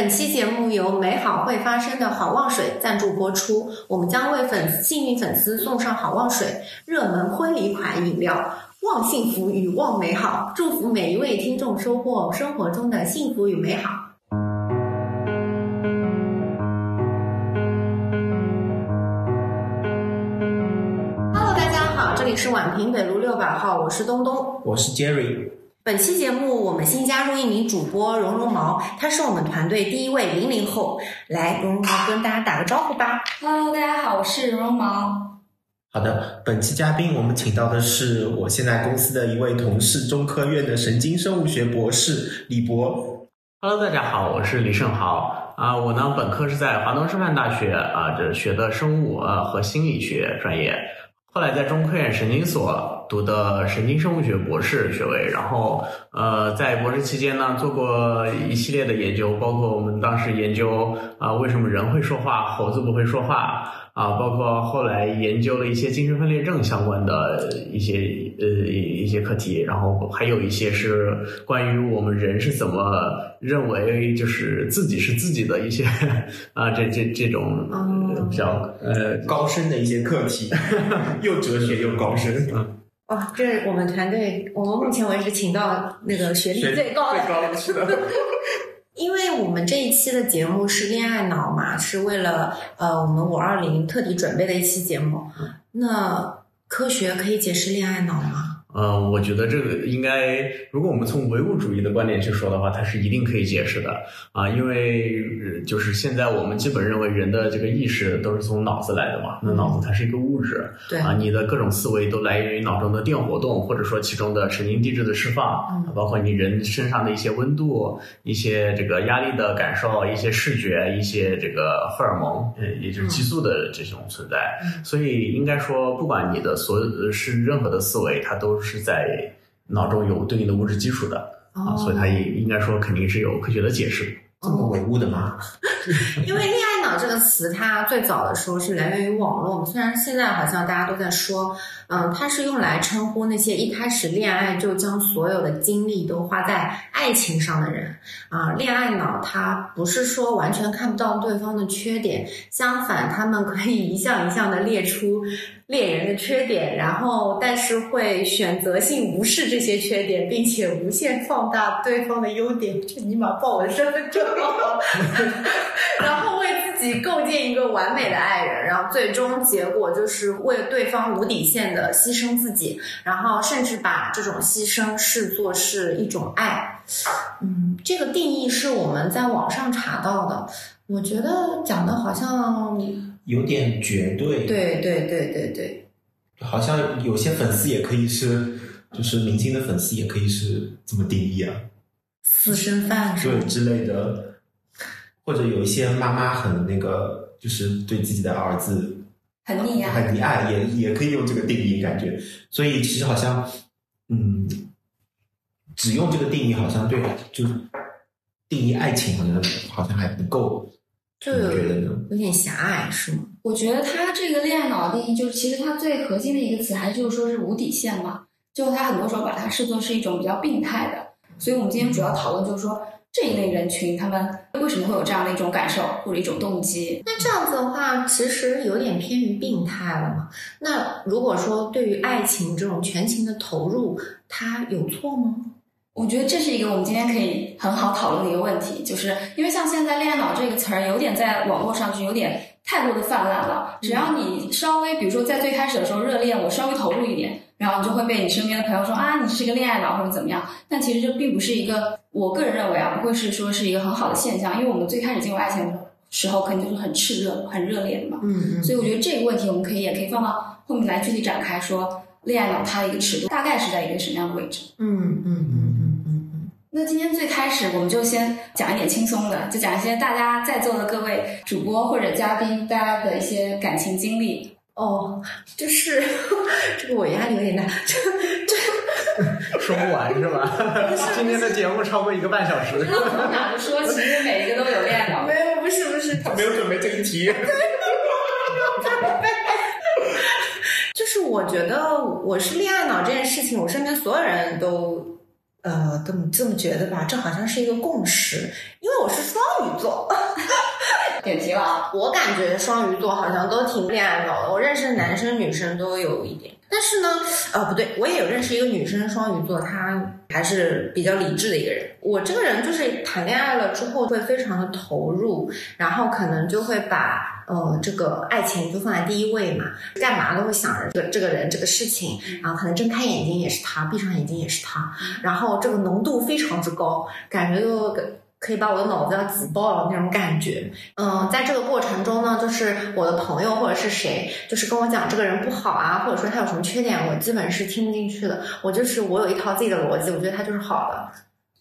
本期节目由美好会发生的好望水赞助播出，我们将为粉幸运粉丝送上好望水热门婚礼款饮料，望幸福与望美好，祝福每一位听众收获生活中的幸福与美好。Hello，大家好，这里是宛平北路六百号，我是东东。我是 Jerry。本期节目我们新加入一名主播绒绒毛，他是我们团队第一位零零后。来，绒绒毛跟大家打个招呼吧。Hello，大家好，我是绒绒毛。好的，本期嘉宾我们请到的是我现在公司的一位同事，中科院的神经生物学博士李博。Hello，大家好，我是李胜豪啊。我呢，本科是在华东师范大学啊，这学的生物呃和心理学专业，后来在中科院神经所读的神经生物学博士学位，然后呃，在博士期间呢，做过一系列的研究，包括我们当时研究啊为什么人会说话，猴子不会说话啊，包括后来研究了一些精神分裂症相关的一些呃一些课题，然后还有一些是关于我们人是怎么认为就是自己是自己的一些啊这这这种比较呃高深的一些课题，又哲学又高深。哇，这是我们团队我们目前为止请到那个学历最高的。最高的是的。因为我们这一期的节目是恋爱脑嘛，是为了呃我们五二零特地准备的一期节目。那科学可以解释恋爱脑吗？呃，我觉得这个应该，如果我们从唯物主义的观点去说的话，它是一定可以解释的啊，因为呃就是现在我们基本认为人的这个意识都是从脑子来的嘛，那脑子它是一个物质，对啊，你的各种思维都来源于脑中的电活动，或者说其中的神经递质的释放，嗯包括你人身上的一些温度、一些这个压力的感受、一些视觉、一些这个荷尔蒙，呃，也就是激素的这种存在。嗯所以应该说，不管你的所有是任何的思维，它都是在脑中有对应的物质基础的啊，哦所以它也应该说肯定是有科学的解释。这么唯物的吗？因为“恋爱脑”这个词，它最早的时候是来源于网络。虽然现在好像大家都在说，嗯，它是用来称呼那些一开始恋爱就将所有的精力都花在爱情上的人啊。恋爱脑，它不是说完全看不到对方的缺点，相反，他们可以一项一项的列出恋人的缺点，然后但是会选择性无视这些缺点，并且无限放大对方的优点。这尼玛报我的身份证号！然后为自己构建一个完美的爱人，然后最终结果就是为对方无底线的牺牲自己，然后甚至把这种牺牲视作是一种爱。嗯，这个定义是我们在网上查到的，我觉得讲的好像有点绝对。，对对对对对，好像有些粉丝也可以是，就是明星的粉丝也可以是这么定义啊，私生饭？对之类的。或者有一些妈妈很那个，就是对自己的儿子很溺爱，很溺爱，也也可以用这个定义感觉。所以其实好像，嗯，只用这个定义好像对，就是定义爱情好像好像还不够，就有？有点狭隘是吗？我觉得他这个恋爱脑的定义，就是其实他最核心的一个词，还就是说是无底线嘛。就他很多时候把它视作是一种比较病态的，所以我们今天主要讨论就是说这一类人群他们为什么会有这样的一种感受或者一种动机。那这样子的话，其实有点偏于病态了嘛。那如果说对于爱情这种全情的投入，他有错吗？我觉得这是一个我们今天可以很好讨论的一个问题，就是因为像现在“恋爱脑”这个词儿有点在网络上就有点太过的泛滥了。只要你稍微，比如说在最开始的时候热恋，我稍微投入一点，然后你就会被你身边的朋友说啊，你是个恋爱脑或者怎么样。但其实这并不是一个，我个人认为啊，不会是说是一个很好的现象，因为我们最开始进入爱情的时候，肯定就是很炽热、很热烈的嘛。嗯嗯所以我觉得这个问题我们可以也可以放到后面来具体展开说，恋爱脑它的一个尺度大概是在一个什么样的位置。嗯嗯嗯那今天最开始我们就先讲一点轻松的，就讲一些大家在座的各位主播或者嘉宾大家的一些感情经历。哦，就是这个我压力有点大，这这 说不完是吧？今天的节目超过一个半小时。从哪儿说，其实每一个都有恋爱脑。没有不是不是，他没有准备这一题。就是我觉得我是恋爱脑这件事情，我身边所有人都呃，这么这么觉得吧，这好像是一个共识，因为我是双鱼座，点题了啊！我感觉双鱼座好像都挺恋爱脑的，我认识的男生女生都有一点。但是呢，呃，不对，我也有认识一个女生双鱼座，她还是比较理智的一个人。我这个人就是谈恋爱了之后会非常的投入，然后可能就会把呃这个爱情就放在第一位嘛，干嘛都会想着这个这个人这个事情，然后可能睁开眼睛也是他，闭上眼睛也是他，然后这个浓度非常之高，感觉就可以把我的脑子要挤爆了那种感觉。嗯，在这个过程中呢，就是我的朋友或者是谁，就是跟我讲这个人不好啊，或者说他有什么缺点，我基本是听不进去的。我就是我有一套自己的逻辑，我觉得他就是好的。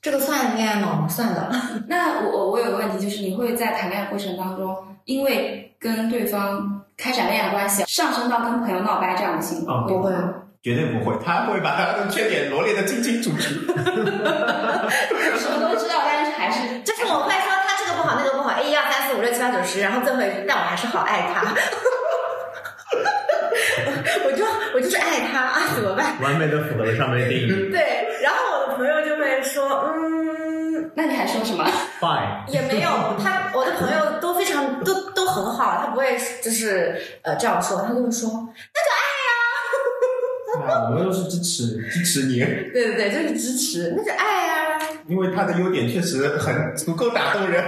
这个算恋爱脑吗？算的。那我我我有个问题，就是你会在谈恋爱过程当中，因为跟对方开展恋爱关系，上升到跟朋友闹掰这样的情况？啊不会，绝对不会，他会把他的缺点罗列的清清楚楚。什么都知道，但是还是就是我会说他这个不好，那个不好，一二三四五六七八九十，然后最后一句，但我还是好爱他。我就我就是爱他啊，怎么办？完美的符合了上面的定义。对，然后我的朋友就会说，嗯，那你还说什么？Fine，也没有，他我的朋友都非常都都很好，他不会就是呃这样说，他就会说，啊 我们都是支持支持你，对对对，就是支持，那就爱啊。因为他的优点确实很足够打动人。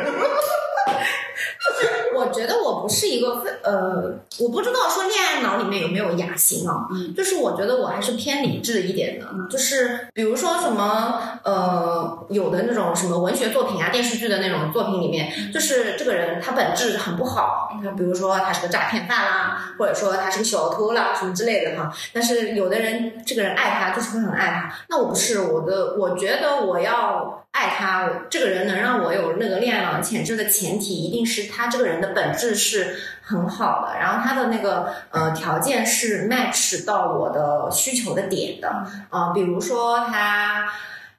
是一个非呃，我不知道说恋爱脑里面有没有雅型啊，嗯。就是我觉得我还是偏理智一点的，就是比如说什么呃，有的那种什么文学作品啊、电视剧的那种作品里面，就是这个人他本质很不好，他比如说他是个诈骗犯啦，或者说他是个小偷啦什么之类的哈，但是有的人这个人爱他就是会很爱他，那我不是我的，我觉得我要爱他，这个人能让我有那个恋爱脑潜质的前提，一定是他这个人的本质是很好的，然后他的那个呃条件是 match 到我的需求的点的，啊、比如说他。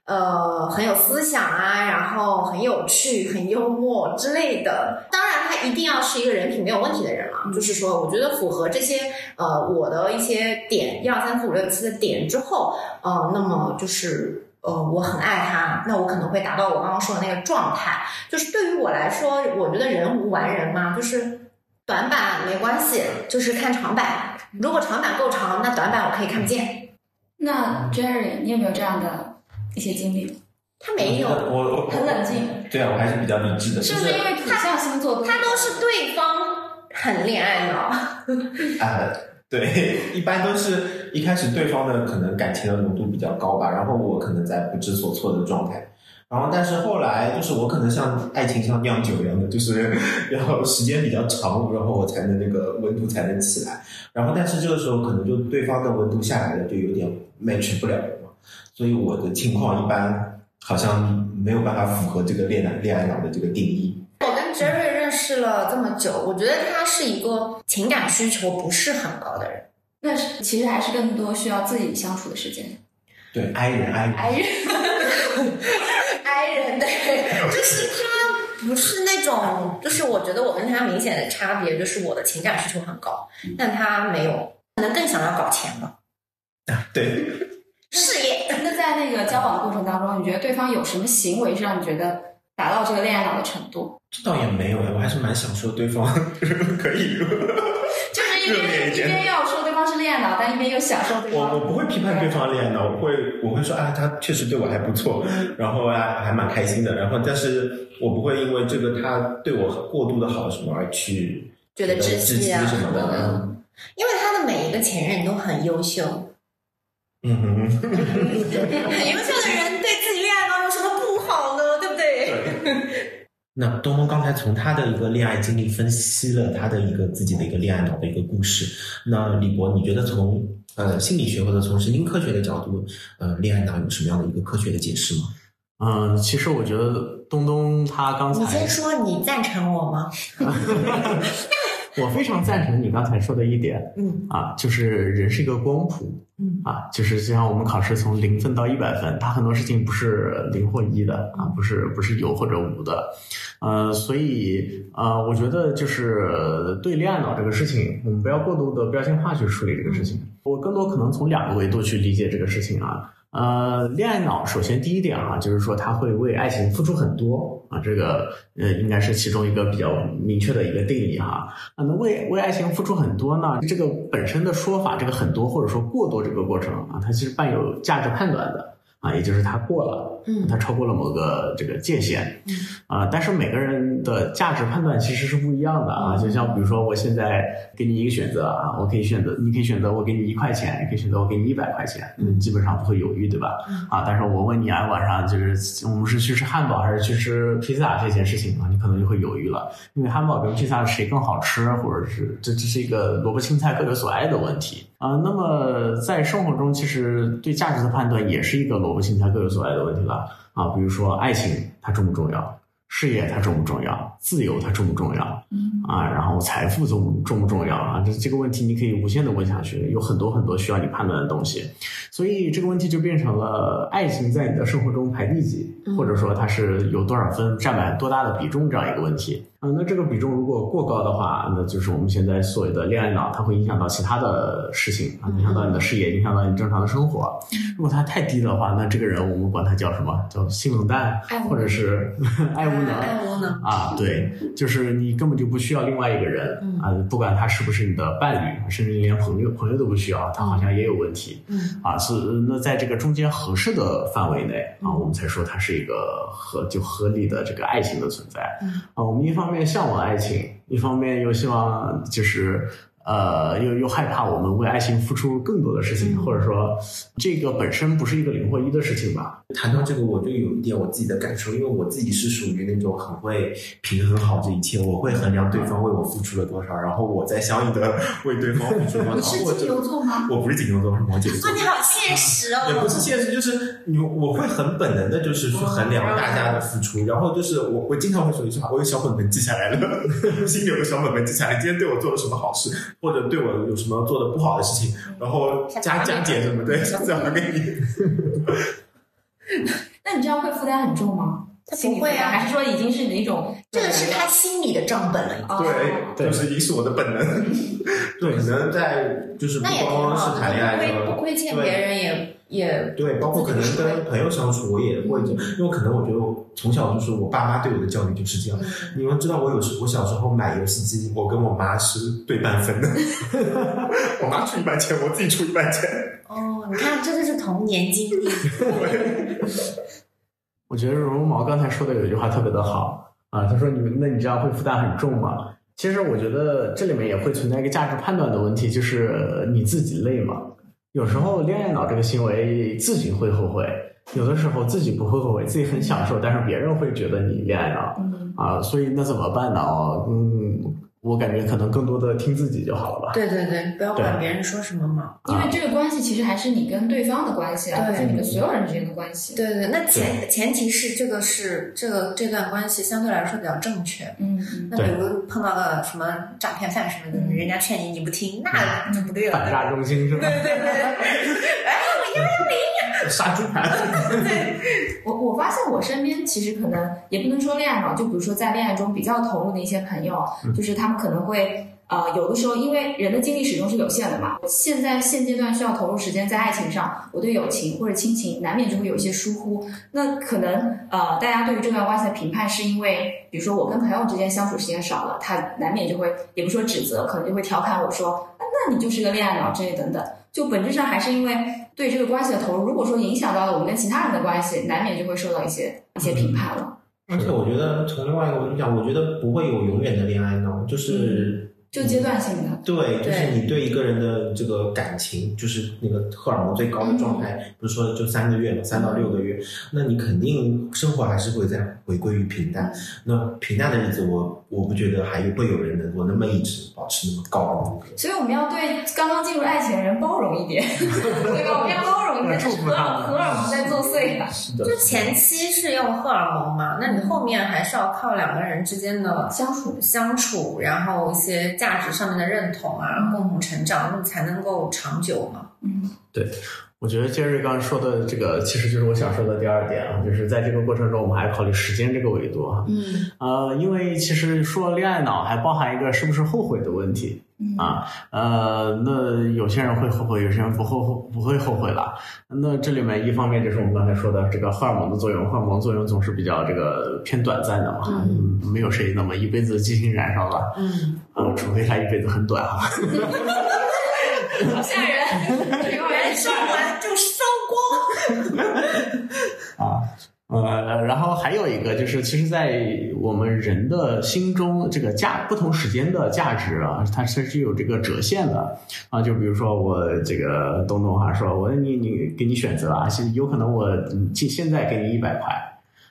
呃，很有思想啊，然后很有趣、很幽默之类的。当然，他一定要是一个人品没有问题的人了。就是说，我觉得符合这些呃我的一些点，一二三四五六七的点之后，呃，那么就是呃我很爱他，那我可能会达到我刚刚说的那个状态。就是对于我来说，我觉得人无完人嘛，就是短板没关系，就是看长板。如果长板够长，那短板我可以看不见。那 Jerry，你有没有这样的一些经历？他没有，我我很冷静，对啊，我还是比较理智的。是不是因为土象星座他都是对方很恋爱脑。啊、对，一般都是一开始对方的可能感情的浓度比较高吧，然后我可能在不知所措的状态，然后但是后来就是我可能像爱情像酿酒一样的，就是 要时间比较长，然后我才能那个温度才能起来，然后但是这个时候可能就对方的温度下来了，就有点 match 不了了嘛，所以我的情况一般好像没有办法符合这个恋爱恋爱脑的这个定义。我跟 Jerry 认识了这么久，我觉得他是一个情感需求不是很高的人。那是其实还是更多需要自己相处的时间。对，I 人 I 人，哎，I 人对，就是他不是那种，就是我觉得我跟他明显的差别就是我的情感需求很高，但他没有，可能更想要搞钱吧，啊对。事业。那在那个交往的过程当中，你觉得对方有什么行为是让你觉得达到这个恋爱脑的程度？这倒也没有哎，我还是蛮享受对方 就是可以。就是一热烈一点边一边要说对方是恋爱脑，但一边又享受对方。我我不会批判对方恋爱脑，我会我会说啊，他确实对我还不错，然后啊还蛮开心的，然后但是我不会因为这个他对我过度的好什么而去觉得窒息啊什么的。嗯因为他的每一个前任都很优秀，嗯哼，很优秀的人对自己恋爱脑有什么不好呢？那东东刚才从他的一个恋爱经历分析了他的一个自己的一个恋爱脑的一个故事。那李博，你觉得从呃心理学或者从神经科学的角度，呃，恋爱脑有什么样的一个科学的解释吗？嗯，其实我觉得东东他刚才你先说，你赞成我吗？我非常赞成你刚才说的一点嗯啊，就是人是一个光谱嗯啊，就是就像我们考试从零分到一百分，它很多事情不是零或一的啊，不是不是有或者无的，呃，所以呃，我觉得就是对恋爱脑这个事情，我们不要过度的标签化去处理这个事情，我更多可能从两个维度去理解这个事情啊。呃，恋爱脑首先第一点哈，就是说他会为爱情付出很多啊，这个呃应该是其中一个比较明确的一个定义哈。啊，那为为爱情付出很多呢，这个本身的说法，这个很多或者说过多这个过程啊，它其实伴有价值判断的。啊，也就是他过了，嗯。它超过了某个这个界限，嗯。啊，但是每个人的价值判断其实是不一样的啊，就像比如说我现在给你一个选择啊，我可以选择，你可以选择我给你一块钱，也可以选择我给你一百块钱，嗯，基本上不会犹豫，对吧？啊，但是我问你啊，晚上就是我们是去吃汉堡还是去吃披萨这件事情啊，你可能就会犹豫了，因为汉堡跟披萨谁更好吃，或者是这这是一个萝卜青菜各有所爱的问题啊。那么在生活中，其实对价值的判断也是一个萝卜青菜各有所爱的问题了啊。比如说爱情它重不重要，事业它重不重要，自由它重不重要嗯啊，然后财富重重不重要啊？这这个问题你可以无限的问下去，有很多很多需要你判断的东西。所以这个问题就变成了爱情在你的生活中排第几，嗯或者说它是有多少分，占满多大的比重这样一个问题。啊、那这个比重如果过高的话，那就是我们现在所谓的恋爱脑，它会影响到其他的事情啊，影响到你的事业，影响到你正常的生活。如果它太低的话，那这个人我们管他叫什么？叫性冷淡或者是 爱无能。爱无能，啊，对，就是你根本就不需要另外一个人嗯啊，不管他是不是你的伴侣，甚至连朋友朋友都不需要，他好像也有问题嗯啊。是那在这个中间合适的范围内啊，嗯我们才说它是一个合就合理的这个爱情的存在嗯啊。我们一方面向往爱情，一方面又希望就是。呃，又又害怕我们为爱情付出更多的事情，嗯或者说，这个本身不是一个零或一的事情吧？谈到这个，我就有一点我自己的感受，因为我自己是属于那种很会平衡好这一切，我会衡量对方为我付出了多少，然后我再相应的为对方付出多你少。是金牛座吗？我不是金牛座，我是摩羯座哇，。你好现实哦！也不是现实，就是你我会很本能的，就是去衡量大家的付出，然后就是我我经常会说一句话，我有小本本记下来了，心里有个小本本记下来，今天对我做了什么好事，或者对我有什么做的不好的事情，然后加加减什么，对，下次要还给你。那你这样会负担很重吗？他不会啊还是说已经是那种？这个是他心里的账本了，已经。哦对，就是已经是我的本能。对，可能在就是不那也挺光好的，是谈恋爱不亏的不亏欠别人也也对，包括可能跟朋友相处，我也会这样，因为可能我觉得我从小就是我爸妈对我的教育就是这样。你们知道我有时我小时候买游戏机，我跟我妈是对半分的，我妈出一半钱，我自己出一半钱。哦，你看这就是童年经历。我觉得绒毛刚才说的有一句话特别的好啊，他说你们那你这样会负担很重吗？其实我觉得这里面也会存在一个价值判断的问题，就是呃你自己累吗？有时候恋爱脑这个行为自己会后悔，有的时候自己不会后悔，自己很享受，但是别人会觉得你恋爱脑嗯，啊，所以那怎么办呢？哦，嗯，我感觉可能更多的听自己就好了吧。对对对，不要管别人说什么嘛。因为这个关系其实还是你跟对方的关系，而不是你们所有人之间的关系。对对，那前前提是这个是这个这段关系相对来说比较正确。嗯嗯，那比如碰到个什么诈骗犯什么的，嗯人家劝你你不听，那就不对了。反诈中心是吧？对对对，哎，杀猪盘，我我发现我身边其实可能也不能说恋爱脑，就比如说在恋爱中比较投入的一些朋友，就是他们可能会。呃，有的时候因为人的精力始终是有限的嘛，现在现阶段需要投入时间在爱情上，我对友情或者亲情难免就会有一些疏忽。那可能呃，大家对于这段关系的评判是因为，比如说我跟朋友之间相处时间少了，他难免就会也不说指责，可能就会调侃我说，啊那你就是个恋爱脑之类等等。就本质上还是因为对这个关系的投入，如果说影响到了我们跟其他人的关系，难免就会受到一些一些评判了。而且我觉得从另外一个角度讲，我觉得不会有永远的恋爱脑，就是。就阶段性的，对，就是你对一个人的这个感情，就是那个荷尔蒙最高的状态，不是说就三个月嘛，三到六个月，那你肯定生活还是会在回归于平淡。那平淡的日子我，我不觉得还会有人能够那么一直保持那么高的那个。所以我们要对刚刚进入爱情的人包容一点，对吧？我们要包容一点，荷尔荷尔蒙在作祟啊。就前期是用荷尔蒙嘛，那你后面还是要靠两个人之间的相处相处，然后一些价值上面的认同啊，共同成长，那才能够长久嘛。嗯我觉得杰瑞刚刚说的这个，其实就是我想说的第二点啊，就是在这个过程中，我们还考虑时间这个维度啊。嗯呃，因为其实说恋爱脑还包含一个是不是后悔的问题嗯啊。呃，那有些人会后悔，有些人不后悔不会后悔了。那这里面一方面就是我们刚才说的这个荷尔蒙的作用，荷尔蒙作用总是比较这个偏短暂的嘛，嗯没有谁那么一辈子激情燃烧了。嗯，呃，除非他一辈子很短哈、好 吓人，烧完就烧光。啊，呃，然后还有一个就是，其实，在我们人的心中，这个价不同时间的价值啊，它是是有这个折现的啊。就比如说我这个东东哈说，我你你给你选择啊，其实有可能我现现在给你一百块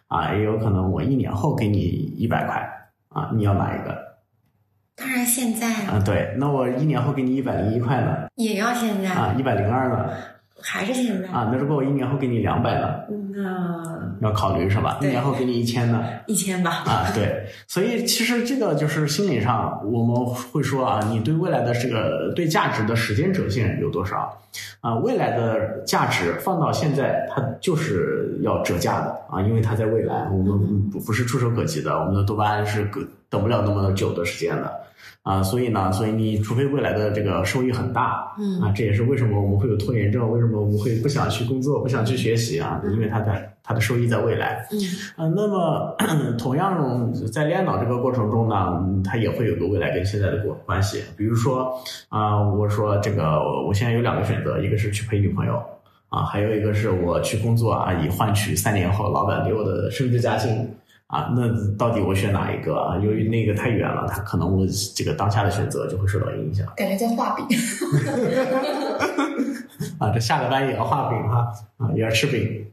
啊，也有可能我一年后给你一百块啊，你要哪一个当然现在啊，啊？对，那我一年后给你一百零一块呢？也要现在，啊，一百零二呢？还是现在。啊，那如果我一年后给你两百呢？那要考虑是吧？一年后给你一千呢？一千吧。啊，对，所以其实这个就是心理上我们会说啊，你对未来的这个对价值的时间折现有多少啊？未来的价值放到现在，它就是要折价的啊，因为它在未来，我们不不是触手可及的，我们的多巴胺是等等不了那么久的时间的啊，所以呢，所以你除非未来的这个收益很大，嗯啊，这也是为什么我们会有拖延症，为什么我们会不想去工作，不想去学习啊，因为它的它的收益在未来。嗯呃，那么 同样在恋爱脑这个过程中呢，嗯它也会有个未来跟现在的关关系。比如说啊、我说这个我现在有两个选择，一个是去陪女朋友啊，还有一个是我去工作啊，以换取三年后老板给我的升职加薪。啊，那到底我选哪一个啊？由于那个太远了，它可能我这个当下的选择就会受到影响感觉在画饼。啊。这下了班也要画饼哈，啊，也要吃饼。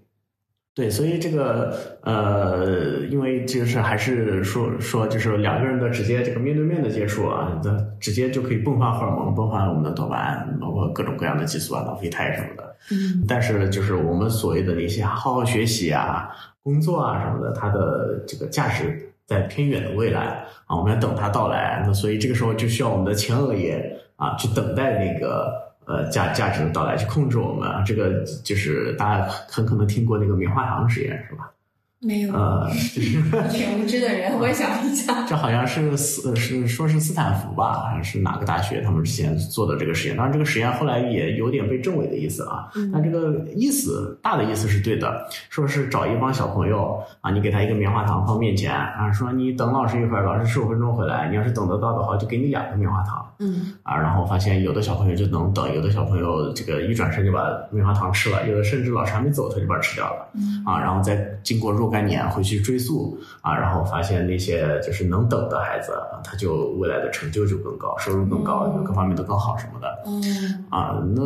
对，所以这个呃，因为就是还是说说，就是两个人的直接这个面对面的接触啊，这直接就可以迸发荷尔蒙，迸发我们的多巴胺，包括各种各样的激素啊、脑啡肽什么的。嗯但是就是我们所谓的那些好好学习啊、工作啊什么的，它的这个价值在偏远的未来啊，我们要等它到来。那所以这个时候就需要我们的前额叶啊去等待那个呃价价值的到来，去控制我们。这个就是大家很可能听过那个棉花糖实验是吧？没有。呃，就是。挺无知的人，我也想一下。这好像是斯是说是斯坦福吧，还是哪个大学他们之前做的这个实验？当然，这个实验后来也有点被证伪的意思啊。嗯但这个意思大的意思是对的，说是找一帮小朋友啊，你给他一个棉花糖放面前啊，说你等老师一会儿，老师十五分钟回来，你要是等得到的话，就给你两个棉花糖嗯啊。然后发现有的小朋友就能等，有的小朋友这个一转身就把棉花糖吃了，有的甚至老师还没走他就把它吃掉了。嗯啊，然后再经过若干年回去追溯啊，然后发现那些就是能等的孩子，啊他就未来的成就就更高，收入更高，嗯各方面都更好什么的嗯啊。那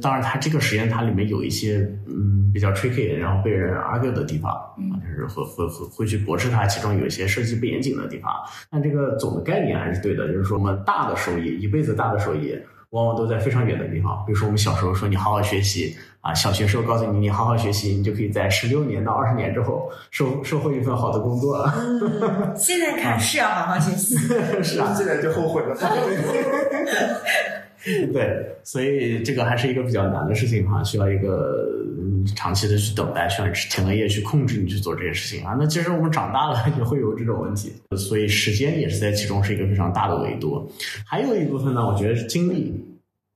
当然，它这个实验它里面有一些嗯比较 tricky，然后被人 argue 的地方啊，嗯就是会会会会去驳斥它其中有一些设计不严谨的地方。但这个总的概念还是对的，就是说我们大的收益，一辈子大的收益。往往都在非常远的地方，比如说我们小时候说你好好学习啊，小学时候告诉你你好好学习，你就可以在十六年到二十年之后收收获一份好的工作。嗯，现在看是要好好学习。是啊，现在就后悔了。对，所以这个还是一个比较难的事情哈，需要一个嗯长期的去等待，需要前额叶去控制你去做这些事情啊。那其实我们长大了 也会有这种问题，所以时间也是在其中是一个非常大的维度。还有一部分呢，我觉得是精力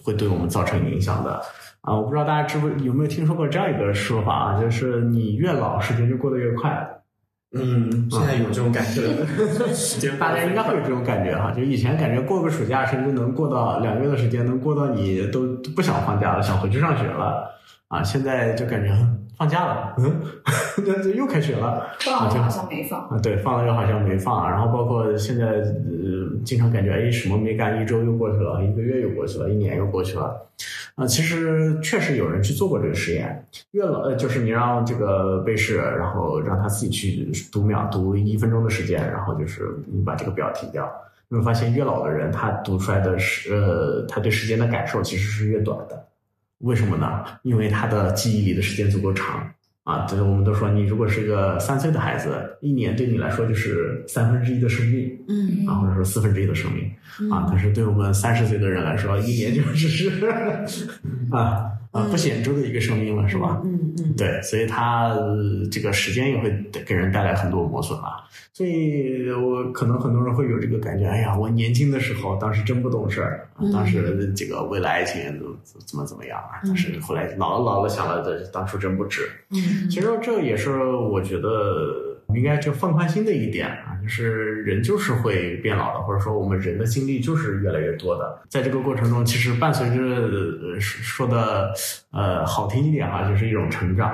会对我们造成影响的。啊，我不知道大家知不有没有听说过这样一个说法啊，就是你越老，时间就过得越快。嗯，现在有这种感觉，时间大家应该会有这种感觉哈，就以前感觉过个暑假，甚至能过到两个月的时间，能过到你都都不想放假了，想回去上学了啊！现在就感觉放假了，嗯，这这又开学了放了好像没放。啊，对，放了又好像没放，然后包括现在呃，经常感觉哎什么没干，一周又过去了，一个月又过去了，一年又过去了。啊，其实确实有人去做过这个实验，越老呃，就是你让这个被试，然后让他自己去读秒，读一分钟的时间，然后就是你把这个表停掉，你会发现越老的人，他读出来的时呃，他对时间的感受其实是越短的。为什么呢？因为他的记忆里的时间足够长啊。就是我们都说，你如果是个三岁的孩子，一年对你来说就是三分之一的生命嗯啊，或者说四分之一的生命。啊，但是对我们三十岁的人来说，一年就只是 啊啊，不显著的一个生命了，是吧？嗯嗯，对，所以它、呃这个时间也会给人带来很多磨损啊。所以我可能很多人会有这个感觉，哎呀，我年轻的时候，当时真不懂事儿，当时这个为了爱情怎么怎么怎么样啊，但是后来老了老了想了，这当初真不值。嗯其实这也是我觉得应该就放宽心的一点啊，就是人就是会变老的，或者说我们人的经历就是越来越多的。在这个过程中，其实伴随着说的呃好听一点哈、就是一种成长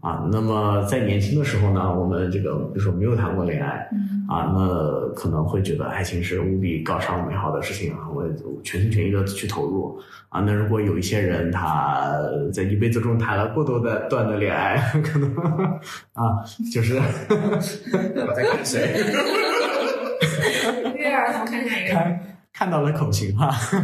啊。那么在年轻的时候呢，我们这个比如说没有谈过恋爱，嗯啊，那可能会觉得爱情是无比高尚美好的事情啊，我全心全意的去投入啊。那如果有一些人他在一辈子中谈了过多的段的恋爱，可能啊，就是我在看谁？看下一个。看看到了口型哈、哎，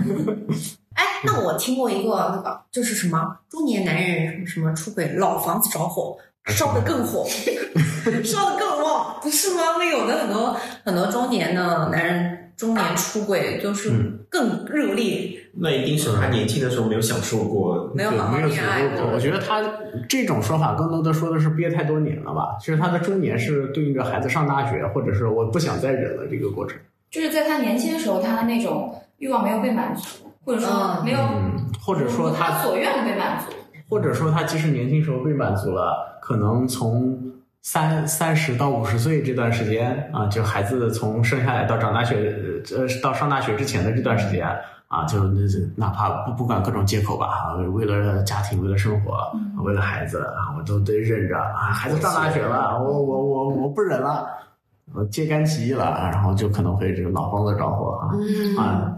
那我听过一个那个，就是什么中年男人什么出轨，老房子着火，烧得更火，烧得更旺，不是吗？那有的很多很多中年的男人，中年出轨就是嗯更热烈，那一定是他年轻的时候没有享受过。没有好好没有恋爱过。我觉得他这种说法更多的说的是憋太多年了吧。其实他的中年是对应着孩子上大学，或者是我不想再忍了这个过程。就是在他年轻的时候，他的那种欲望没有被满足，或者说嗯没有嗯，或者说他他所愿被满足。或者说他即使年轻时候被满足了，可能从三三十到五十岁这段时间啊，就孩子从生下来到长大学呃到上大学之前的这段时间啊，就那哪怕不不管各种借口吧，啊为了家庭，为了生活，为了孩子啊，我都得忍着啊，孩子上大学了，我我我我不忍了。我揭竿起义了，然后就可能会这个老房子着火啊嗯啊！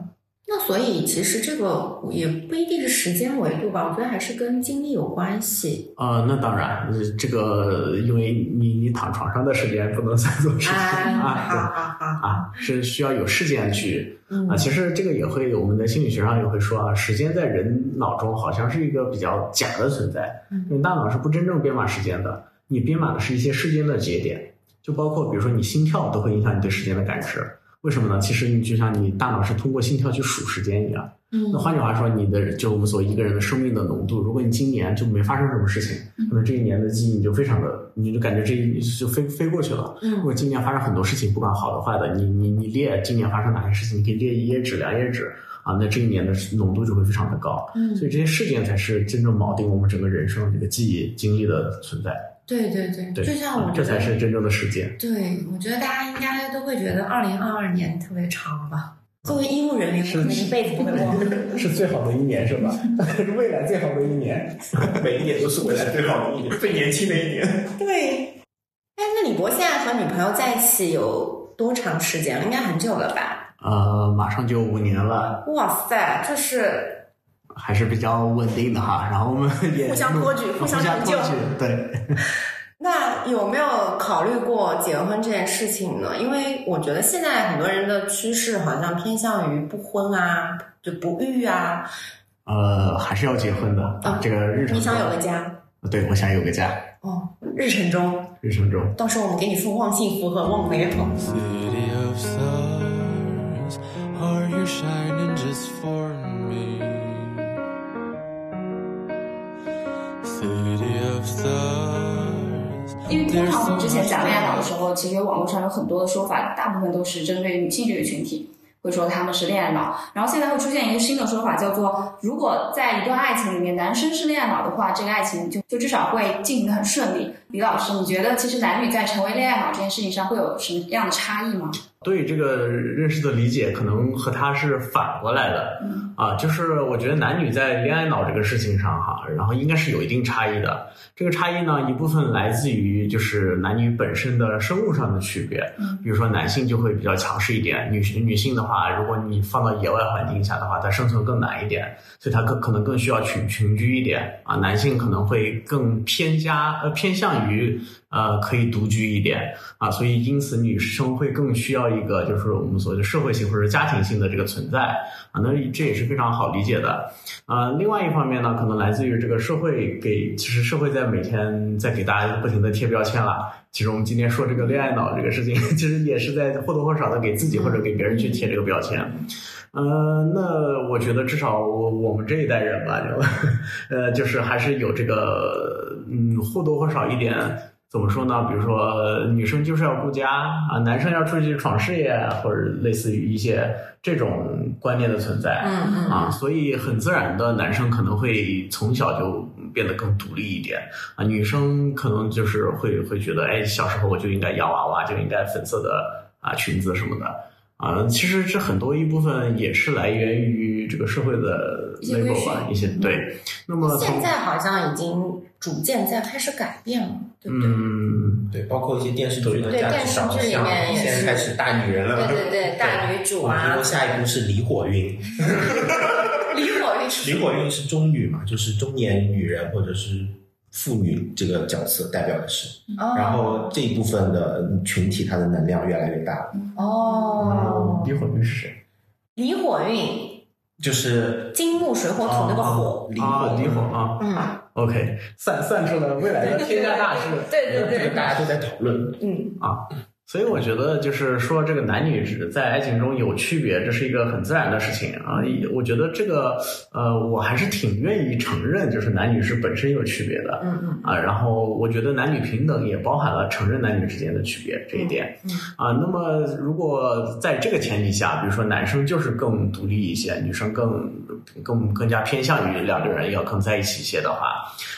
那所以其实这个也不一定是时间维度吧，我觉得还是跟精力有关系。呃，那当然，呃这个因为你你躺床上的时间不能算作时间哎，啊，啊，是需要有事件去嗯啊。其实这个也会，我们在心理学上也会说啊，时间在人脑中好像是一个比较假的存在，嗯因为大脑是不真正编码时间的，你编码的是一些事件的节点，就包括比如说你心跳都会影响你对时间的感知。为什么呢？其实你就像你大脑是通过心跳去数时间一样。嗯那换句话说，你的就我们所一个人的生命的浓度，如果你今年就没发生什么事情，可能这一年的记忆你就非常的，你就感觉这一就飞飞过去了。嗯如嗯果今年发生很多事情，不管好的坏的，你你你列今年发生哪些事情，你可以列一页纸、两页纸啊，那这一年的浓度就会非常的高。嗯，所以这些事件才是真正锚定我们整个人生这个记忆经历的存在。对对对，对，就像我啊这觉得才是真正的时间。对，我觉得大家应该都会觉得二零二二年特别长吧。作为医务人员，是我可能一辈子不会忘。是最好的一年，是吧？是 未来最好的一年。每一年都是未来最好的一年，最年轻的一年。对，哎，那李博现在和女朋友在一起有多长时间了？应该很久了吧？呃，马上就五年了。哇塞，这是还是比较稳定的哈，然后我们 也互相托举互互相成就举，对，那有没有考虑过结婚这件事情呢？因为我觉得现在很多人的趋势好像偏向于不婚啊，就不育啊。呃，还是要结婚的啊，这个日程你想有个家对，我想有个家，哦，日程中，日程中，到时候我们给你送旺幸福和旺美好。City of stars, are you shining just for me? 因为通常我们之前讲恋爱脑的时候，其实网络上有很多的说法，大部分都是针对女性这个群体，会说他们是恋爱脑。然后现在会出现一个新的说法，叫做如果在一段爱情里面，男生是恋爱脑的话，这个爱情就就至少会进行的很顺利。李老师，你觉得其实男女在成为恋爱脑这件事情上会有什么样的差异吗？对这个认识的理解可能和他是反过来的，嗯啊，就是我觉得男女在恋爱脑这个事情上哈，然后应该是有一定差异的。这个差异呢，一部分来自于就是男女本身的生物上的区别，嗯比如说男性就会比较强势一点，女女性的话，如果你放到野外环境下的话，它生存更难一点，所以它更可能更需要群群居一点啊。男性可能会更偏加呃偏向于呃可以独居一点啊，所以因此女生会更需要一个就是我们所谓的社会性或者家庭性的这个存在啊，那这也是非常好理解的。啊，另外一方面呢，可能来自于这个社会给，其实社会在每天在给大家不停的贴标签了。其实我们今天说这个恋爱脑这个事情，其实也是在或多或少的给自己或者给别人去贴这个标签。呃，那我觉得至少我我们这一代人吧，就 呃，就是还是有这个嗯或多或少一点。怎么说呢？比如说，女生就是要顾家啊，男生要出去闯事业，或者类似于一些这种观念的存在。嗯嗯啊，所以很自然的，男生可能会从小就变得更独立一点啊，女生可能就是会会觉得，哎，小时候我就应该洋娃娃，就应该粉色的啊裙子什么的啊。其实这很多一部分也是来源于这个社会的 label 训吧，一些对。那么现在好像已经逐渐在开始改变了，对不对？嗯，对，包括一些电视剧的对价值导电视剧里向，面也是现在开始大女人了。对对 对，大女主哇，啊听说，下一步是离火运，离火运是离火运是中女嘛，就是中年女人或者是妇女这个角色代表的是，哦然后这一部分的群体它的能量越来越大，哦，离火运是谁？离火运，就是金木水火土那个火，离啊，火离火啊。嗯，，OK，算算出了未来的天下大事。对对对，这个大家都在讨论。嗯所以我觉得，就是说这个男女之在爱情中有区别，这是一个很自然的事情啊。我觉得这个呃，我还是挺愿意承认，就是男女是本身有区别的嗯嗯啊。然后我觉得男女平等也包含了承认男女之间的区别这一点嗯啊。那么如果在这个前提下，比如说男生就是更独立一些，女生更更更加偏向于两个人要更在一起一些的话，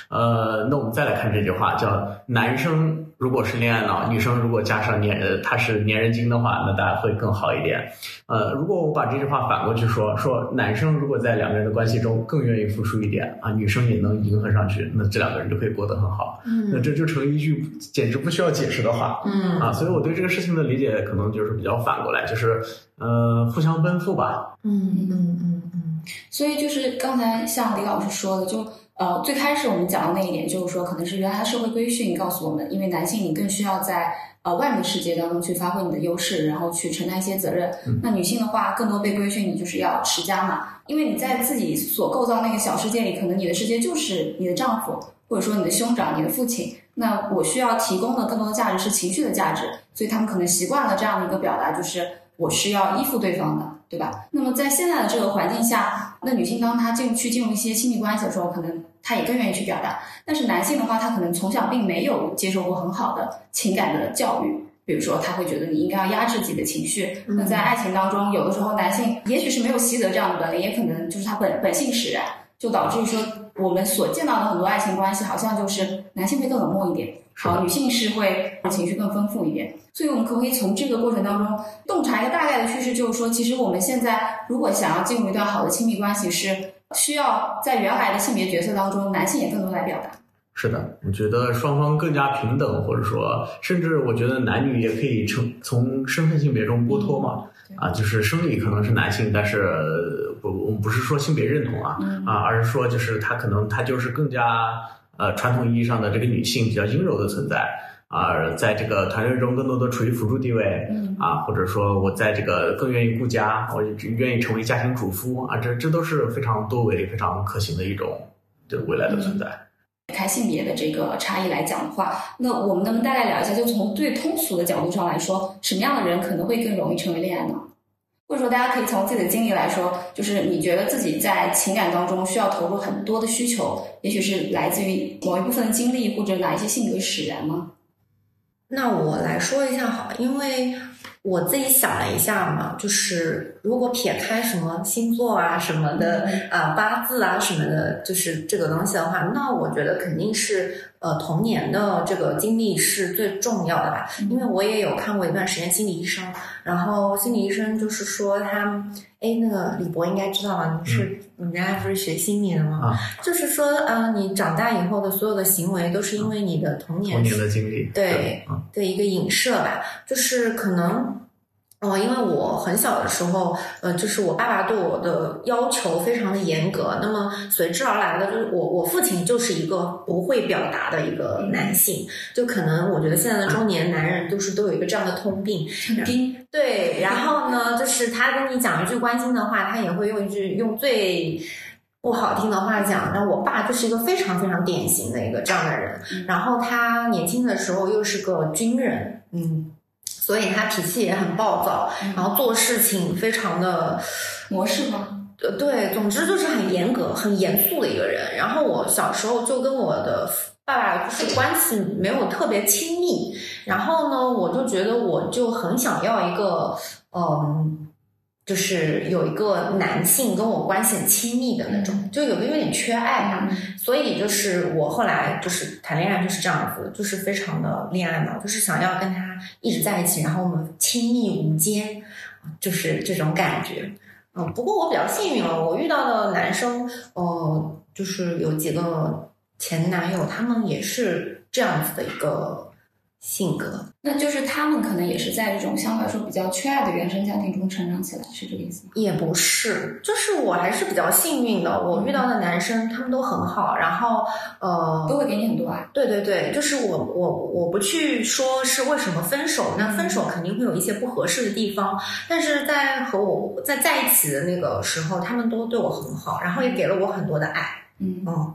呃，那我们再来看这句话，叫男生如果是恋爱脑，女生如果加上粘呃他是粘人精的话，那大家会更好一点。呃，如果我把这句话反过去说，说男生如果在两个人的关系中更愿意付出一点啊，女生也能迎合上去，那这两个人就可以过得很好。那嗯这就成了一句简直不需要解释的话。嗯啊，所以我对这个事情的理解可能就是比较反过来，就是呃互相奔赴吧。嗯嗯嗯嗯所以就是刚才像李老师说的，就呃最开始我们讲的那一点，就是说可能是原来社会规训告诉我们，因为男性你更需要在呃外面的世界当中去发挥你的优势，然后去承担一些责任。那女性的话，更多被规训你就是要持家嘛，因为你在自己所构造那个小世界里，可能你的世界就是你的丈夫，或者说你的兄长、你的父亲。那我需要提供的更多的价值是情绪的价值，所以他们可能习惯了这样的一个表达，就是我是要依附对方的，对吧？那么在现在的这个环境下，那女性当她进去进入一些亲密关系的时候，可能她也更愿意去表达。但是男性的话，他可能从小并没有接受过很好的情感的教育，比如说他会觉得你应该要压制自己的情绪。嗯那在爱情当中，有的时候男性也许是没有习得这样的本领，也可能就是他本本性使然，就导致于说我们所见到的很多爱情关系，好像就是男性会更冷漠一点，好，女性是会情绪更丰富一点。所以我们可不可以从这个过程当中洞察一个大概的趋势，就是说，其实我们现在如果想要进入一段好的亲密关系，是需要在原来的性别角色当中，男性也更多来表达。是的，我觉得双方更加平等，或者说，甚至我觉得男女也可以从从身份性别中剥脱嘛。啊，就是生理可能是男性，但是呃不，我们不是说性别认同啊，嗯啊，而是说就是他可能他就是更加呃传统意义上的这个女性比较阴柔的存在啊，在这个团队中更多的处于辅助地位，嗯啊，或者说我在这个更愿意顾家，我愿意成为家庭主妇啊，这这都是非常多维、非常可行的一种这未来的存在。开性别的这个差异来讲的话，那我们能不能大概聊一下，就从最通俗的角度上来说，什么样的人可能会更容易成为恋爱脑？或者说，大家可以从自己的经历来说，就是你觉得自己在情感当中需要投入很多的需求，也许是来自于某一部分的经历，或者哪一些性格使然吗？那我来说一下好，因为我自己想了一下嘛，就是如果撇开什么星座啊什么的啊、八字啊什么的，就是这个东西的话，那我觉得肯定是呃童年的这个经历是最重要的吧。因为我也有看过一段时间心理医生，然后心理医生就是说他，哎，那个李博应该知道吧？你是、你家不是学心理的吗？啊就是说，呃，你长大以后的所有的行为都是因为你的童年童年的经历，对啊，的一个影射吧，就是可能哦，因为我很小的时候，呃，就是我爸爸对我的要求非常的严格，那么随之而来的就是我我父亲就是一个不会表达的一个男性，就可能我觉得现在的中年男人就是都有一个这样的通病，很冰，对，然后呢，就是他跟你讲一句关心的话，他也会用一句用最不好听的话讲。那我爸就是一个非常非常典型的一个这样的人，然后他年轻的时候又是个军人，嗯，所以他脾气也很暴躁，然后做事情非常的。模式吗？呃，对，总之就是很严格、很严肃的一个人。然后我小时候就跟我的爸爸就是关系没有特别亲密，然后呢，我就觉得我就很想要一个，嗯，就是有一个男性跟我关系很亲密的那种，就有的有点缺爱吧。所以就是我后来就是谈恋爱就是这样子，就是非常的恋爱脑，就是想要跟他一直在一起，然后我们亲密无间，就是这种感觉。嗯，不过我比较幸运了，我遇到的男生，呃，就是有几个前男友，他们也是这样子的一个性格。那就是他们可能也是在这种相对来说比较缺爱的原生家庭中成长起来，是这个意思吗？也不是，就是我还是比较幸运的，我遇到的男生他们都很好，然后呃，都会给你很多爱。对对对，就是我我我不去说是为什么分手，那分手肯定会有一些不合适的地方，但是在和我在在一起的那个时候，他们都对我很好，然后也给了我很多的爱。嗯嗯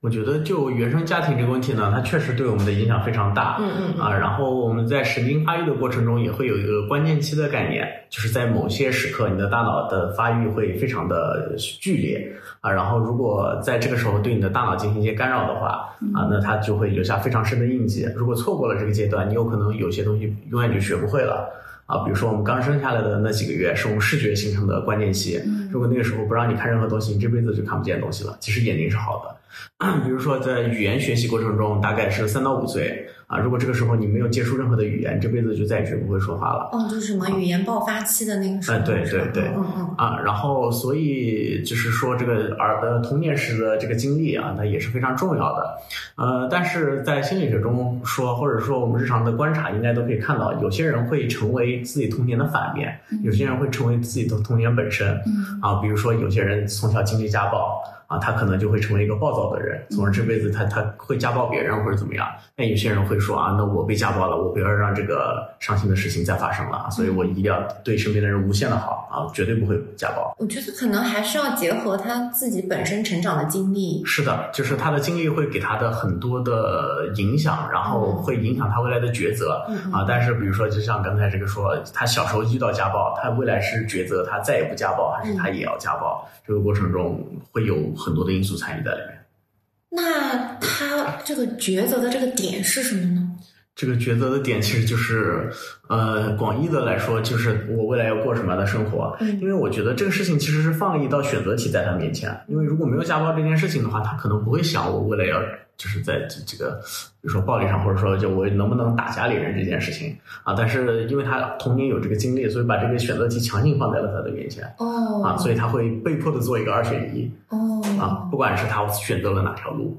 我觉得就原生家庭这个问题呢，它确实对我们的影响非常大。嗯嗯嗯啊，然后我们在神经发育的过程中也会有一个关键期的概念，就是在某些时刻，你的大脑的发育会非常的剧烈啊，然后如果在这个时候对你的大脑进行一些干扰的话啊，那它就会留下非常深的印记。如果错过了这个阶段，你有可能有些东西永远就学不会了。啊，比如说我们刚生下来的那几个月是我们视觉形成的关键期，如果那个时候不让你看任何东西，你这辈子就看不见东西了。其实眼睛是好的。比如说，在语言学习过程中，大概是三到五岁啊。如果这个时候你没有接触任何的语言，这辈子就再也学不会说话了。哦，就是什么语言爆发期的那个时候。哎对对对嗯嗯啊，然后所以就是说，这个儿的童年时的这个经历啊，那也是非常重要的。呃，但是在心理学中说，或者说我们日常的观察，应该都可以看到，有些人会成为自己童年的反面，有些人会成为自己的童年本身。嗯啊，比如说有些人从小经历家暴啊，他可能就会成为一个暴躁的人，从而这辈子他他会家暴别人或者怎么样。但有些人会说啊，那我被家暴了，我不要让这个伤心的事情再发生了，所以我一定要对身边的人无限的好啊，绝对不会家暴。我觉得可能还是要结合他自己本身成长的经历。是的，就是他的经历会给他的很多的影响，然后会影响他未来的抉择。啊，但是比如说，就像刚才这个说，他小时候遇到家暴，他未来是抉择他再也不家暴，还是他也要家暴？这个过程中会有很多的因素参与在里面。那他这个抉择的这个点是什么呢？这个抉择的点其实就是，呃，广义的来说，就是我未来要过什么样的生活。嗯因为我觉得这个事情其实是放了一道选择题在他面前。因为如果没有家暴这件事情的话，他可能不会想我未来要就是在这这个，比如说暴力上，或者说就我能不能打家里人这件事情啊。但是因为他童年有这个经历，所以把这个选择题强行放在了他的面前哦啊，所以他会被迫的做一个二选一哦啊，不管是他选择了哪条路。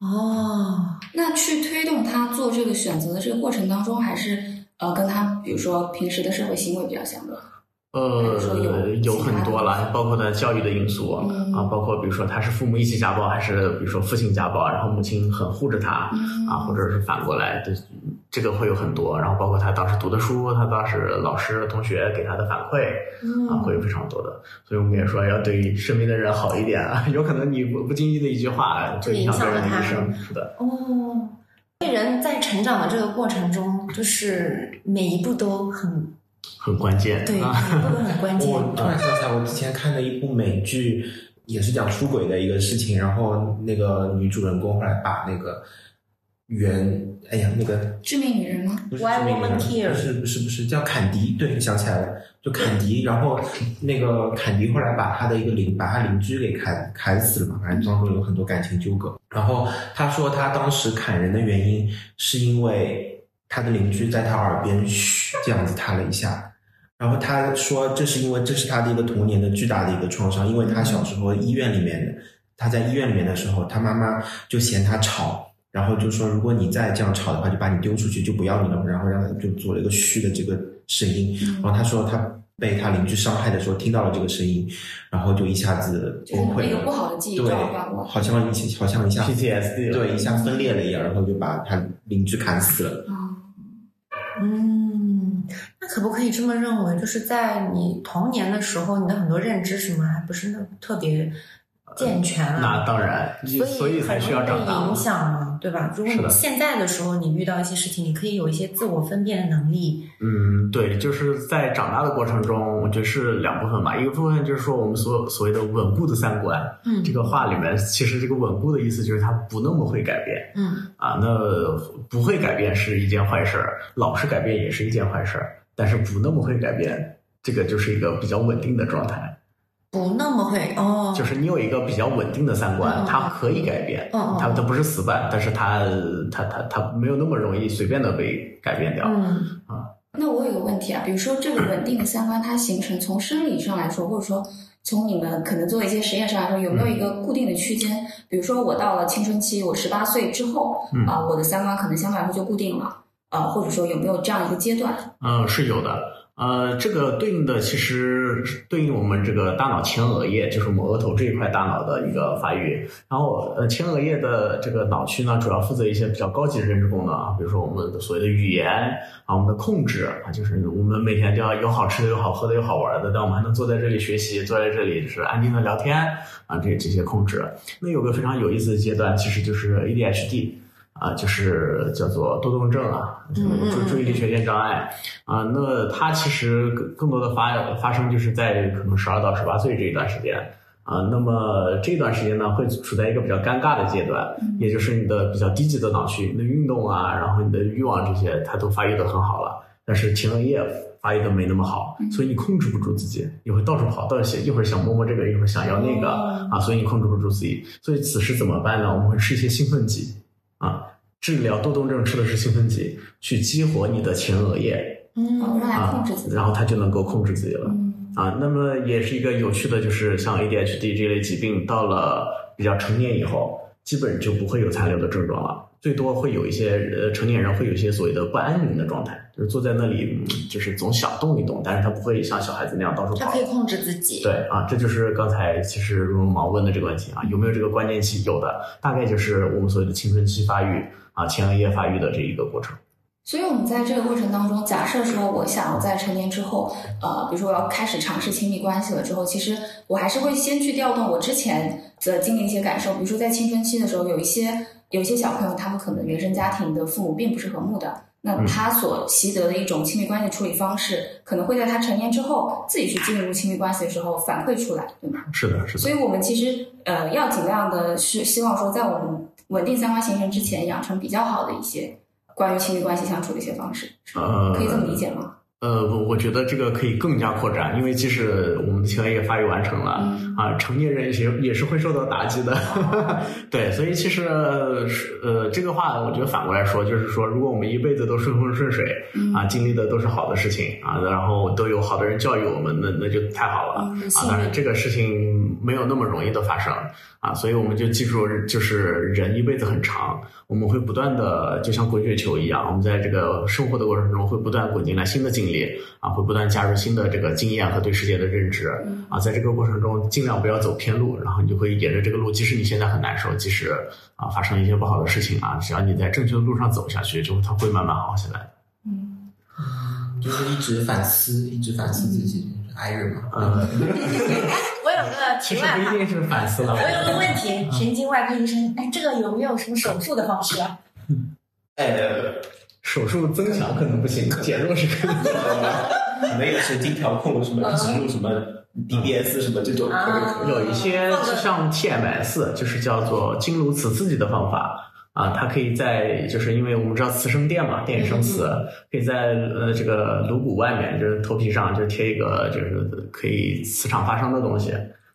哦，那去推动他做这个选择的这个过程当中，还是呃跟他比如说平时的社会行为比较相关。呃有，很多了，包括他教育的因素、嗯啊，包括比如说他是父母一起家暴，还是比如说父亲家暴，然后母亲很护着他、嗯啊，或者是反过来的，这个会有很多。然后包括他当时读的书，他当时老师、同学给他的反馈啊，嗯会有非常多的。所以我们也说要对身边的人好一点，啊，有可能你不不经意的一句话就影响别人的影响了他一生。是的，哦，人在成长的这个过程中，就是每一步都很很关键。对，每啊，一步都很关 键。我突然想起来，我之前看的一部美剧，也是讲出轨的一个事情，然后那个女主人公后来把那个原，哎呀，那个致命女人吗？不是 Why 致命 Woman Care 不是不是不是叫坎迪，对，想起来了，就坎迪，然后那个坎迪后来把他的一个邻，把他邻居给砍砍死了嘛，反正当中有很多感情纠葛。然后他说他当时砍人的原因是因为他的邻居在他耳边嘘这样子他了一下，然后他说这是因为这是他的一个童年的巨大的一个创伤，因为他小时候医院里面的他在医院里面的时候，他妈妈就嫌他吵。然后就说如果你再这样吵的话，就把你丢出去，就不要你了，然后让他就做了一个嘘的这个声音，然后他说他被他邻居伤害的时候听到了这个声音，然后就一下子崩溃了一个不。好的记忆对好像一起，好像一下 PTSD 对，一下分裂了一样，然后就把他邻居砍死了。嗯，那可不可以这么认为？就是在你童年的时候，你的很多认知什么还不是那特别健全啊，那当然，所所以才需要长大影。响嘛，对吧？如果你现在的时候，你遇到一些事情，你可以有一些自我分辨的能力。嗯，对，就是在长大的过程中，我觉得是两部分吧。一个部分就是说我们所所谓的稳固的三观，嗯这个话里面其实这个稳固的意思就是它不那么会改变嗯啊。那不会改变是一件坏事儿，老是改变也是一件坏事儿，但是不那么会改变，这个就是一个比较稳定的状态。不那么会哦，就是你有一个比较稳定的三观它可以改变，它它不是死板，但是它它它它没有那么容易随便的被改变掉。嗯那我有个问题啊，比如说这个稳定的三观，它形成从生理上来说，或者说从你们可能做一些实验上来说，有没有一个固定的区间？比如说我到了青春期，我十八岁之后，嗯啊、我的三观可能相对来说就固定了，呃，或者说有没有这样一个阶段？嗯，是有的。呃，这个对应的其实对应我们这个大脑前额叶，就是我们额头这一块大脑的一个发育。然后，呃，前额叶的这个脑区呢，主要负责一些比较高级的认知功能啊，比如说我们的所谓的语言啊，我们的控制啊，就是我们每天都要有好吃的、有好喝的、有好玩的，但我们还能坐在这里学习，坐在这里就是安静的聊天啊，这这些控制。那有个非常有意思的阶段，其实就是 ADHD。啊，就是叫做多动症啊，注注意力缺陷障碍啊。那它其实更更多的发发生就是在可能十二到十八岁这一段时间啊。那么这段时间呢，会处在一个比较尴尬的阶段，也就是你的比较低级的脑区，你的运动啊，然后你的欲望这些，它都发育的很好了，但是前额叶发育的没那么好，所以你控制不住自己，你会到处跑，到一会儿想摸摸这个，一会儿想要那个哦啊，所以你控制不住自己。所以此时怎么办呢？我们会吃一些兴奋剂啊。治疗多动症吃的是兴奋剂，去激活你的前额叶嗯来啊控制自，己。然后它就能够控制自己了嗯啊。那么也是一个有趣的，就是像 ADHD 这类疾病，到了比较成年以后，基本就不会有残留的症状了，最多会有一些呃成年人会有一些所谓的不安宁的状态，就是坐在那里，嗯就是总想动一动，但是他不会像小孩子那样到处跑他可。以控制自己。对啊，这就是刚才其实绒绒毛问的这个问题啊，有没有这个关键期？有的，大概就是我们所谓的青春期发育啊，前额叶发育的这一个过程。所以，我们在这个过程当中，假设说我想要在成年之后，呃，比如说我要开始尝试亲密关系了之后，其实我还是会先去调动我之前的经历一些感受，比如说在青春期的时候，有一些有一些小朋友，他们可能原生家庭的父母并不是和睦的，那嗯他所习得的一种亲密关系处理方式，可能会在他成年之后自己去进入亲密关系的时候反馈出来，对吗？是的，是的所。以我们其实呃要尽量的是希望说，在我们稳定三观形成之前，养成比较好的一些关于亲密关系相处的一些方式，是可以这么理解吗？呃，我我觉得这个可以更加扩展，因为即使我们的前额叶发育完成了，嗯啊，成年人也是也是会受到打击的。对，所以其实呃这个话，我觉得反过来说，就是说，如果我们一辈子都顺风顺水嗯啊，经历的都是好的事情啊，然后都有好的人教育我们，那那就太好了嗯啊。当然，这个事情没有那么容易的发生。啊，所以我们就记住，就是人一辈子很长，我们会不断的就像滚雪球一样，我们在这个生活的过程中会不断滚进来新的经历啊，会不断加入新的这个经验和对世界的认知。啊，在这个过程中尽量不要走偏路，然后你就会沿着这个路，即使你现在很难受，即使啊发生一些不好的事情啊，只要你在正确的路上走下去，就它会慢慢好起来。的。嗯，就是一直反思，一直反思自己，挨人嘛。嗯，我 有个其实题外话，不一定是反思了，我有个问题，神经外科医生，哎，这个有没有什么手术的方式啊？呃，手术增强可能不行，减弱是可以的。可能有神经调控什么植入什么 DBS 什么这种。有一些就像 TMS，就是叫做经颅磁刺激的方法啊，它可以在就是因为我们知道磁生电嘛，电生磁，可以在呃这个颅骨外面，就是头皮上就贴一个就是可以磁场发生的东西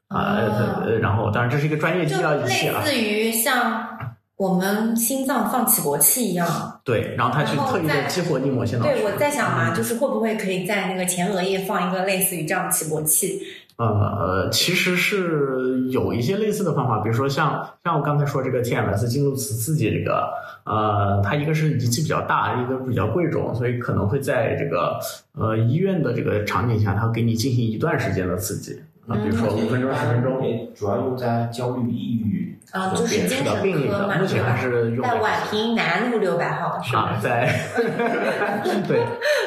啊，哦呃然后当然这是一个专业医就疗仪器啊，类似于像我们心脏放起搏器一样。对，然后它去特意的激活逆膜腺脑区。对，我在想嘛，就是会不会可以在那个前额叶放一个类似于这样的起搏器，呃，其实是有一些类似的方法，比如说像像我刚才说这个 TMS 经颅磁刺激这个，呃，它一个是仪器比较大，一个比较贵重，所以可能会在这个呃医院的这个场景下，它给你进行一段时间的刺激啊，比如说五分钟、十分钟。也主要用在焦虑、抑郁啊，就是精神病理的，科嘛，目前还是用在宛平南路六百号是啊，吧？在 对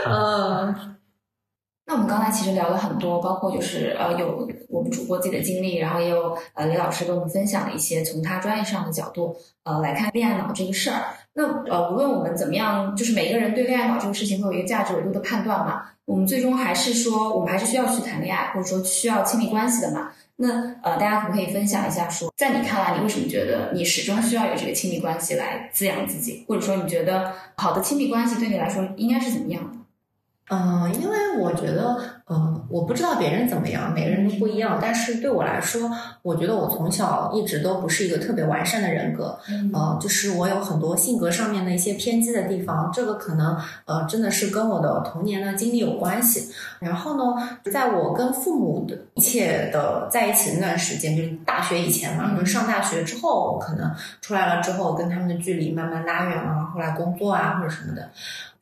嗯，那我们刚才其实聊了很多，包括就是呃有我们主播自己的经历，然后也有呃李老师跟我们分享了一些从他专业上的角度呃来看恋爱脑这个事儿。那呃无论我们怎么样，就是每个人对恋爱脑这个事情会有一个价值维度的判断嘛，我们最终还是说我们还是需要去谈恋爱，或者说需要亲密关系的嘛。那呃大家可不可以分享一下说，在你看来，你为什么觉得你始终需要有这个亲密关系来滋养自己，或者说你觉得好的亲密关系对你来说应该是怎么样？嗯，因为我觉得，嗯，我不知道别人怎么样，每个人都不一样。但是对我来说，我觉得我从小一直都不是一个特别完善的人格，嗯呃，就是我有很多性格上面的一些偏激的地方，这个可能呃真的是跟我的童年的经历有关系。然后呢，在我跟父母的一切的在一起那段时间，就是大学以前嘛，嗯就是上大学之后，可能出来了之后，跟他们的距离慢慢拉远了，后来工作啊或者什么的，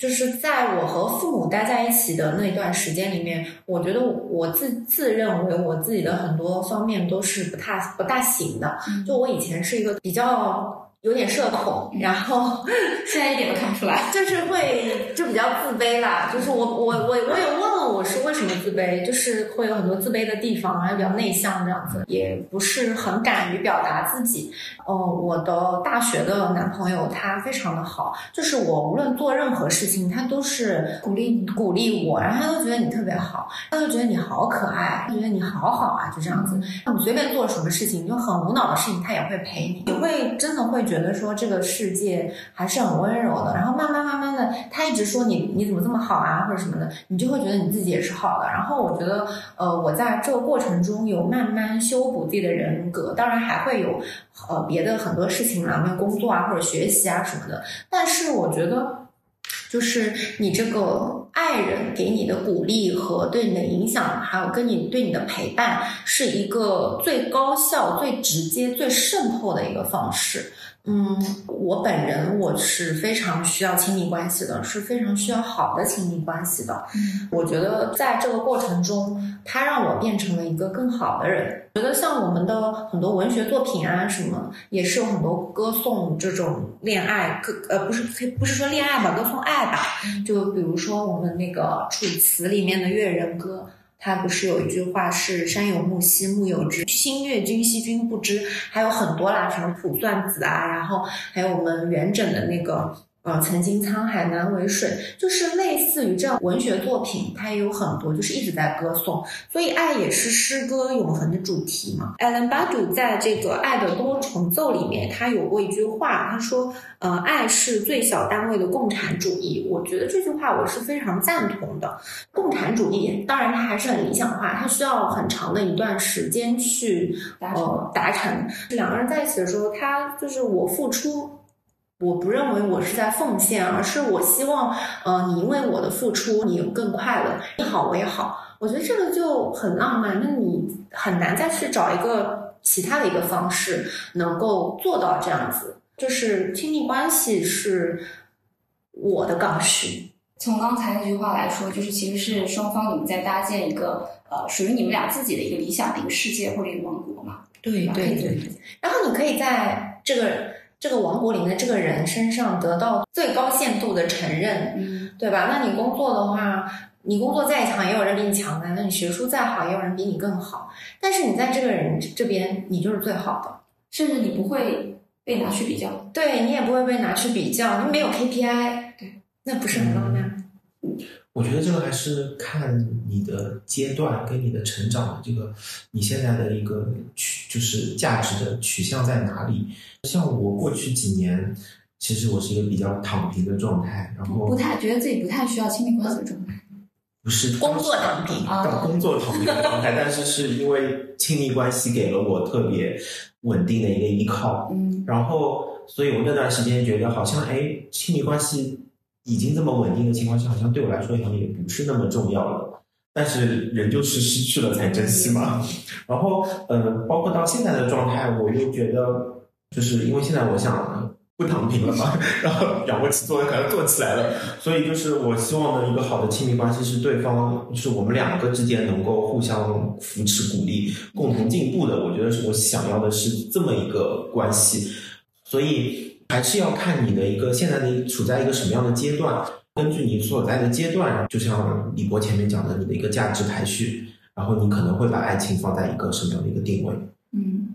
就是在我和父母待在一起的那段时间里面，我觉得我自自认为我自己的很多方面都是不太不大行的。嗯就我以前是一个比较有点社恐，然后 现在一点都看不出来。就是会就比较自卑啦。就是我我我我也问了我是为什么自卑，就是会有很多自卑的地方，然后比较内向这样子，也不是很敢于表达自己。哦，我的大学的男朋友他非常的好，就是我无论做任何事情，他都是鼓励鼓励我，然后他都觉得你特别好，他就觉得你好可爱，他觉得你好好啊，就这样子。你随便做什么事情，就很无脑的事情，他也会陪你，你会真的会觉觉得说这个世界还是很温柔的。然后慢慢慢慢的，他一直说你你怎么这么好啊，或者什么的，你就会觉得你自己也是好的。然后我觉得，呃，我在这个过程中有慢慢修补自己的人格，当然还会有呃别的很多事情啦，没工作啊或者学习啊什么的。但是我觉得。就是你这个爱人给你的鼓励和对你的影响，还有跟你对你的陪伴，是一个最高效、最直接、最渗透的一个方式。嗯，我本人我是非常需要亲密关系的，是非常需要好的亲密关系的。嗯我觉得在这个过程中，他让我变成了一个更好的人。觉得像我们的很多文学作品啊，什么也是有很多歌颂这种恋爱，歌呃不是不是说恋爱吧，歌颂爱吧。就比如说我们那个《楚辞》里面的《越人歌》。他不是有一句话是“山有木兮木有枝，心悦君兮君不知”，还有很多啦，什么卜算子啊，然后还有我们元稹的那个呃，曾经沧海难为水，就是类似于这样文学作品，它也有很多，就是一直在歌颂，所以爱也是诗歌永恒的主题嘛。Alan Badu 在这个《爱的多重奏》里面，他有过一句话，他说：“呃，爱是最小单位的共产主义。”我觉得这句话我是非常赞同的。共产主义当然它还是很理想化，它需要很长的一段时间去呃达成。两个人在一起的时候，他就是我付出。我不认为我是在奉献，而是我希望，呃，你因为我的付出，你更快乐，你好我也好，我觉得这个就很浪漫。那你很难再去找一个其他的一个方式能够做到这样子。就是亲密关系是我的刚需，从刚才那句话来说，就是其实是双方你们在搭建一个呃属于你们俩自己的一个理想的一个世界或者一个王国嘛。对对对。然后你可以在这个这个王国里面的这个人身上得到最高限度的承认，嗯，对吧？那你工作的话，你工作再强，也有人比你强的；那你学术再好，也有人比你更好。但是你在这个人这边，你就是最好的，甚至你不会被拿去比较。对你也不会被拿去比较，你没有 KPI，对，那不是很浪漫？我觉得这个还是看你的阶段跟你的成长的这个你现在的一个取就是价值的取向在哪里。像我过去几年，其实我是一个比较躺平的状态，然后不太觉得自己不太需要亲密关系的状态。不是工作躺平啊到工作躺平的状态，但是是因为亲密关系给了我特别稳定的一个依靠，嗯然后所以我那段时间觉得好像哎，亲密关系已经这么稳定的情况下，好像对我来说好像也不是那么重要了。但是人就是失去了才珍惜嘛。然后，嗯，包括到现在的状态，我又觉得，就是因为现在我想不躺平了嘛，然后仰卧起坐可能做起来了，所以就是我希望的一个好的亲密关系是对方，就是我们两个之间能够互相扶持、鼓励、共同进步的。我觉得是我想要的是这么一个关系，所以还是要看你的一个现在你处在一个什么样的阶段。根据你所在的阶段，就像李博前面讲的，你的一个价值排序，然后你可能会把爱情放在一个什么样的一个定位？嗯，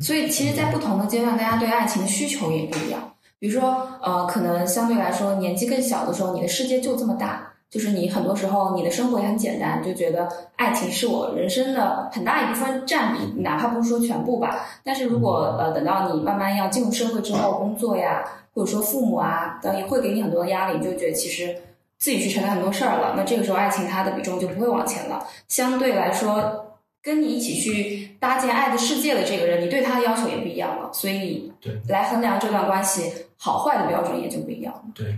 所以其实，在不同的阶段，大家对爱情的需求也不一样。比如说，呃，可能相对来说，年纪更小的时候，你的世界就这么大，就是你很多时候你的生活也很简单，就觉得爱情是我人生的很大一部分占比，哪怕不是说全部吧。但是如果呃等到你慢慢要进入社会之后，工作呀。或者说父母啊，等也会给你很多的压力，你就觉得其实自己去承担很多事儿了。那这个时候，爱情它的比重就不会往前了。相对来说，跟你一起去搭建爱的世界的这个人，你对他的要求也不一样了。所以，对来衡量这段关系好坏的标准也就不一样了。对，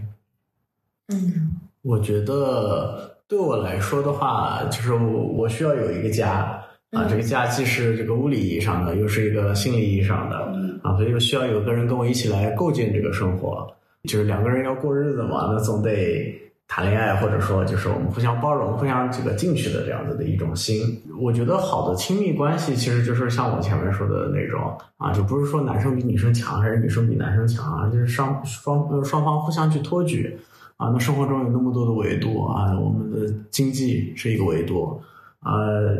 嗯，我觉得对我来说的话，就是我需要有一个家。啊，这个家既是这个物理意义上的，又是一个心理意义上的，啊，所以就需要有个人跟我一起来构建这个生活，就是两个人要过日子嘛，那总得谈恋爱，或者说就是我们互相包容、互相这个进去的这样子的一种心。我觉得好的亲密关系其实就是像我前面说的那种啊，就不是说男生比女生强，还是女生比男生强啊，就是双双双方互相去托举啊。那生活中有那么多的维度啊，我们的经济是一个维度。啊，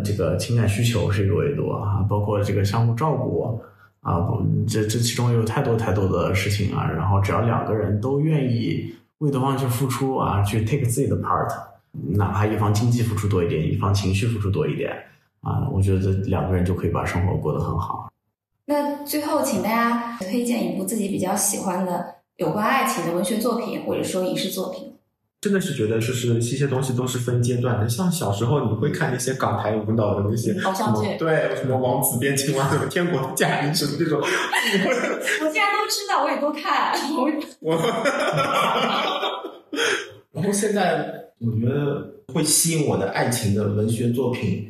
这个情感需求是一个维度啊，包括这个相互照顾啊，这这其中有太多太多的事情啊。然后只要两个人都愿意为对方去付出啊，去 take 自己的 part，哪怕一方经济付出多一点，一方情绪付出多一点啊，我觉得两个人就可以把生活过得很好。那最后，请大家推荐一部自己比较喜欢的有关爱情的文学作品，或者说影视作品。真的是觉得，就是一些东西都是分阶段的。像小时候你会看那些港台舞蹈的那些偶像剧，对，什么王子变青蛙，什么天国的嫁衣什么这种，我竟然都知道，我也都看。我，然后现在我觉得会吸引我的爱情的文学作品，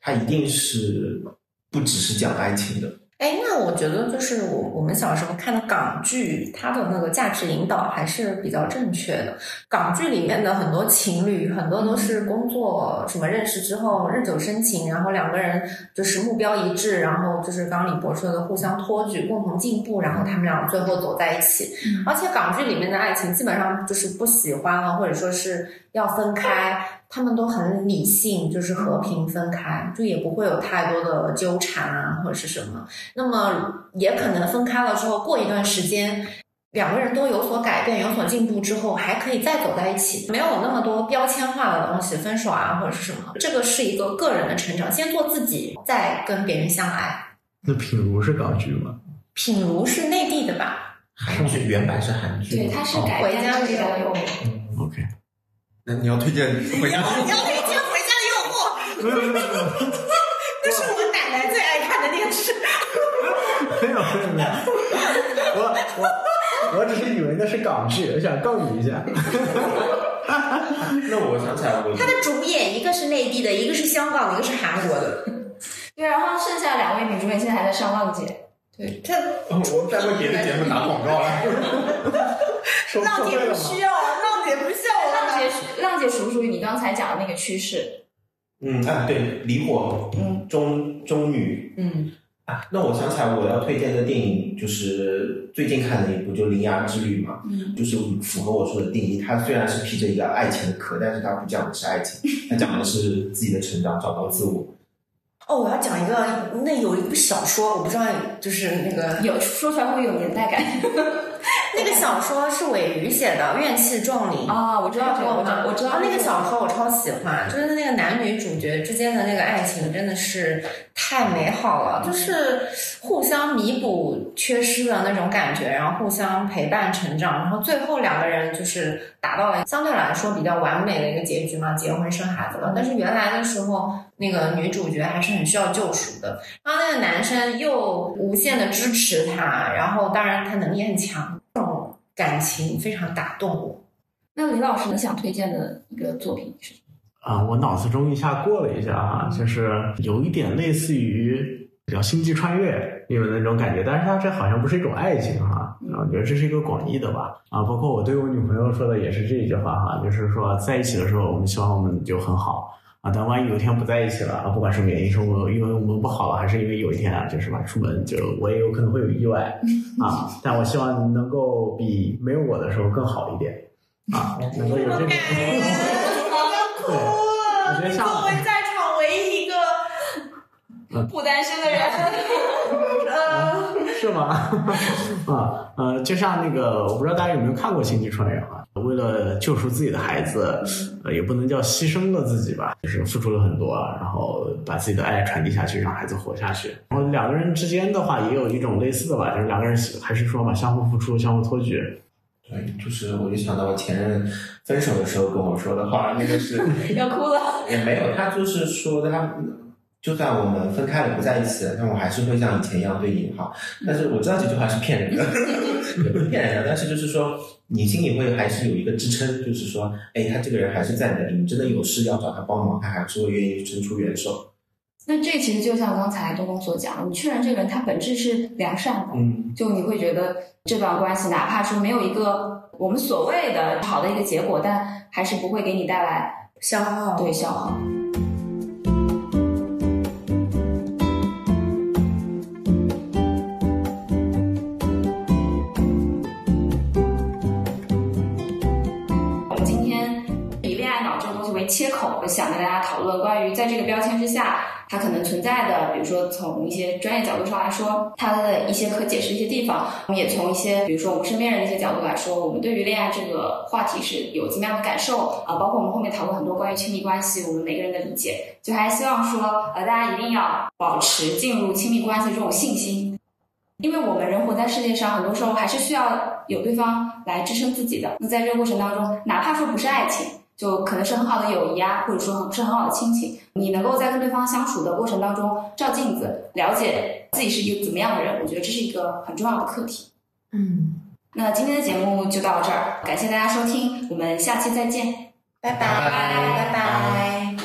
它一定是不只是讲爱情的。哎，那我觉得就是我我们小时候看的港剧，它的那个价值引导还是比较正确的。港剧里面的很多情侣，很多都是工作什么认识之后日久生情，然后两个人就是目标一致，然后就是刚刚李博说的互相托举、共同进步，然后他们俩最后走在一起。而且港剧里面的爱情基本上就是不喜欢了，或者说是要分开。他们都很理性，就是和平分开，就也不会有太多的纠缠啊，或者是什么。那么也可能分开了之后，过一段时间，两个人都有所改变、有所进步之后，还可以再走在一起，没有那么多标签化的东西，分手啊或者是什么。这个是一个个人的成长，先做自己，再跟别人相爱。那品如是港剧吗？品如是内地的吧？韩剧原版是韩剧，对，它是改回家编的。嗯。OK，那你要推荐回家？你要推荐《回家的诱惑》，没有没有没有 那是我奶奶最爱看的电视。没有没有没有，我我我只是以为那是港剧，我想告你一下。那我想起来，了，他的主演一个是内地的，一个是香港的，一个是韩国的。对，然后剩下两位女主演现在还在上浪姐。对，他我们在为别的节目打广告了。收浪姐不需要啊，浪姐不需要我浪姐，浪姐属不属于你刚才讲的那个趋势？嗯啊，对，离火，嗯，中中女嗯，啊。那我想起来，我要推荐的电影就是最近看的一部，就《铃芽之旅》嘛。嗯，就是符合我说的定义。它虽然是披着一个爱情的壳，但是它不讲的是爱情，它讲的是自己的成长，找到自我。哦，我要讲一个，那有一部小说，我不知道，就是那个有说出来会不会有年代感？那个小说是尾鱼写的《怨气重林》啊，我知道这个，我知道，我知道啊那个小说我超喜欢，就是那个男女主角之间的那个爱情真的是太美好了，就是互相弥补缺失的那种感觉，然后互相陪伴成长，然后最后两个人就是达到了相对来说比较完美的一个结局嘛，结婚生孩子了。但是原来的时候，那个女主角还是很需要救赎的，然后那个男生又无限的支持她，然后当然他能力也很强。感情非常打动我。那李老师，你想推荐的一个作品是？啊、我脑子中一下过了一下哈，就是有一点类似于比较星际穿越，有那种感觉，但是它这好像不是一种爱情哈，啊，我觉得这是一个广义的吧，啊，包括我对我女朋友说的也是这一句话哈，就是说在一起的时候，我们希望我们就很好。啊，但万一有一天不在一起了啊，不管什么原因，是我因为我们不好了，还是因为有一天啊，就是吧，出门就我也有可能会有意外 啊，但我希望你能够比没有我的时候更好一点啊，能够有这种。对，我觉得像作为在场唯一一个不单身的人，呃，是吗？啊呃，就像那个，我不知道大家有没有看过《星际穿越》啊？为了救赎自己的孩子，呃，也不能叫牺牲了自己吧，就是付出了很多，然后把自己的爱传递下去，让孩子活下去。然后两个人之间的话，也有一种类似的吧，就是两个人还是说嘛，相互付出，相互托举。对，就是我就想到我前任分手的时候跟我说的话，那个是 要哭了。也没有，他就是说的他。就算我们分开了不在一起了，但我还是会像以前一样对你好。但是我知道这句话是骗人的，也 不是骗人的，但是就是说你心里会还是有一个支撑，就是说，哎，他这个人还是在那里，你真的有事要找他帮忙，他还是会愿意伸出援手。那这其实就像刚才东东所讲，你确认这个人他本质是良善的，嗯，就你会觉得这段关系哪怕说没有一个我们所谓的好的一个结果，但还是不会给你带来消耗对消耗。切口，我想跟大家讨论关于在这个标签之下，它可能存在的，比如说从一些专业角度上来说，它的一些可解释的一些地方，我们也从一些比如说我们身边人的一些角度来说，我们对于恋爱这个话题是有怎么样的感受啊？包括我们后面讨论很多关于亲密关系，我们每个人的理解，就还希望说，呃，大家一定要保持进入亲密关系这种信心。因为我们人活在世界上，很多时候还是需要有对方来支撑自己的。那在这个过程当中，哪怕说不是爱情，就可能是很好的友谊啊，或者说是很好的亲情，你能够在跟对方相处的过程当中照镜子，了解自己是一个怎么样的人，我觉得这是一个很重要的课题。嗯，那今天的节目就到这儿，感谢大家收听，我们下期再见。拜拜拜拜。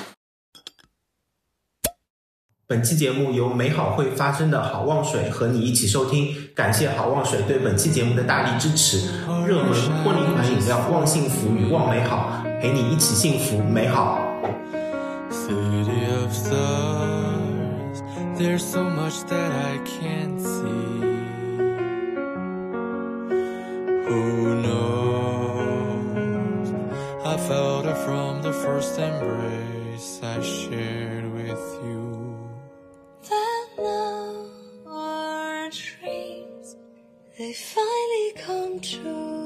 本期节目由美好会发生的好望水和你一起收听，感谢好望水对本期节目的大力支持。热门婚礼款饮料望幸福与望美好，陪你一起幸福美好。 City of stars, there's so much that I can't see. Who knows? I felt it from the first embrace I shared with you. that now our dreams they finally come true.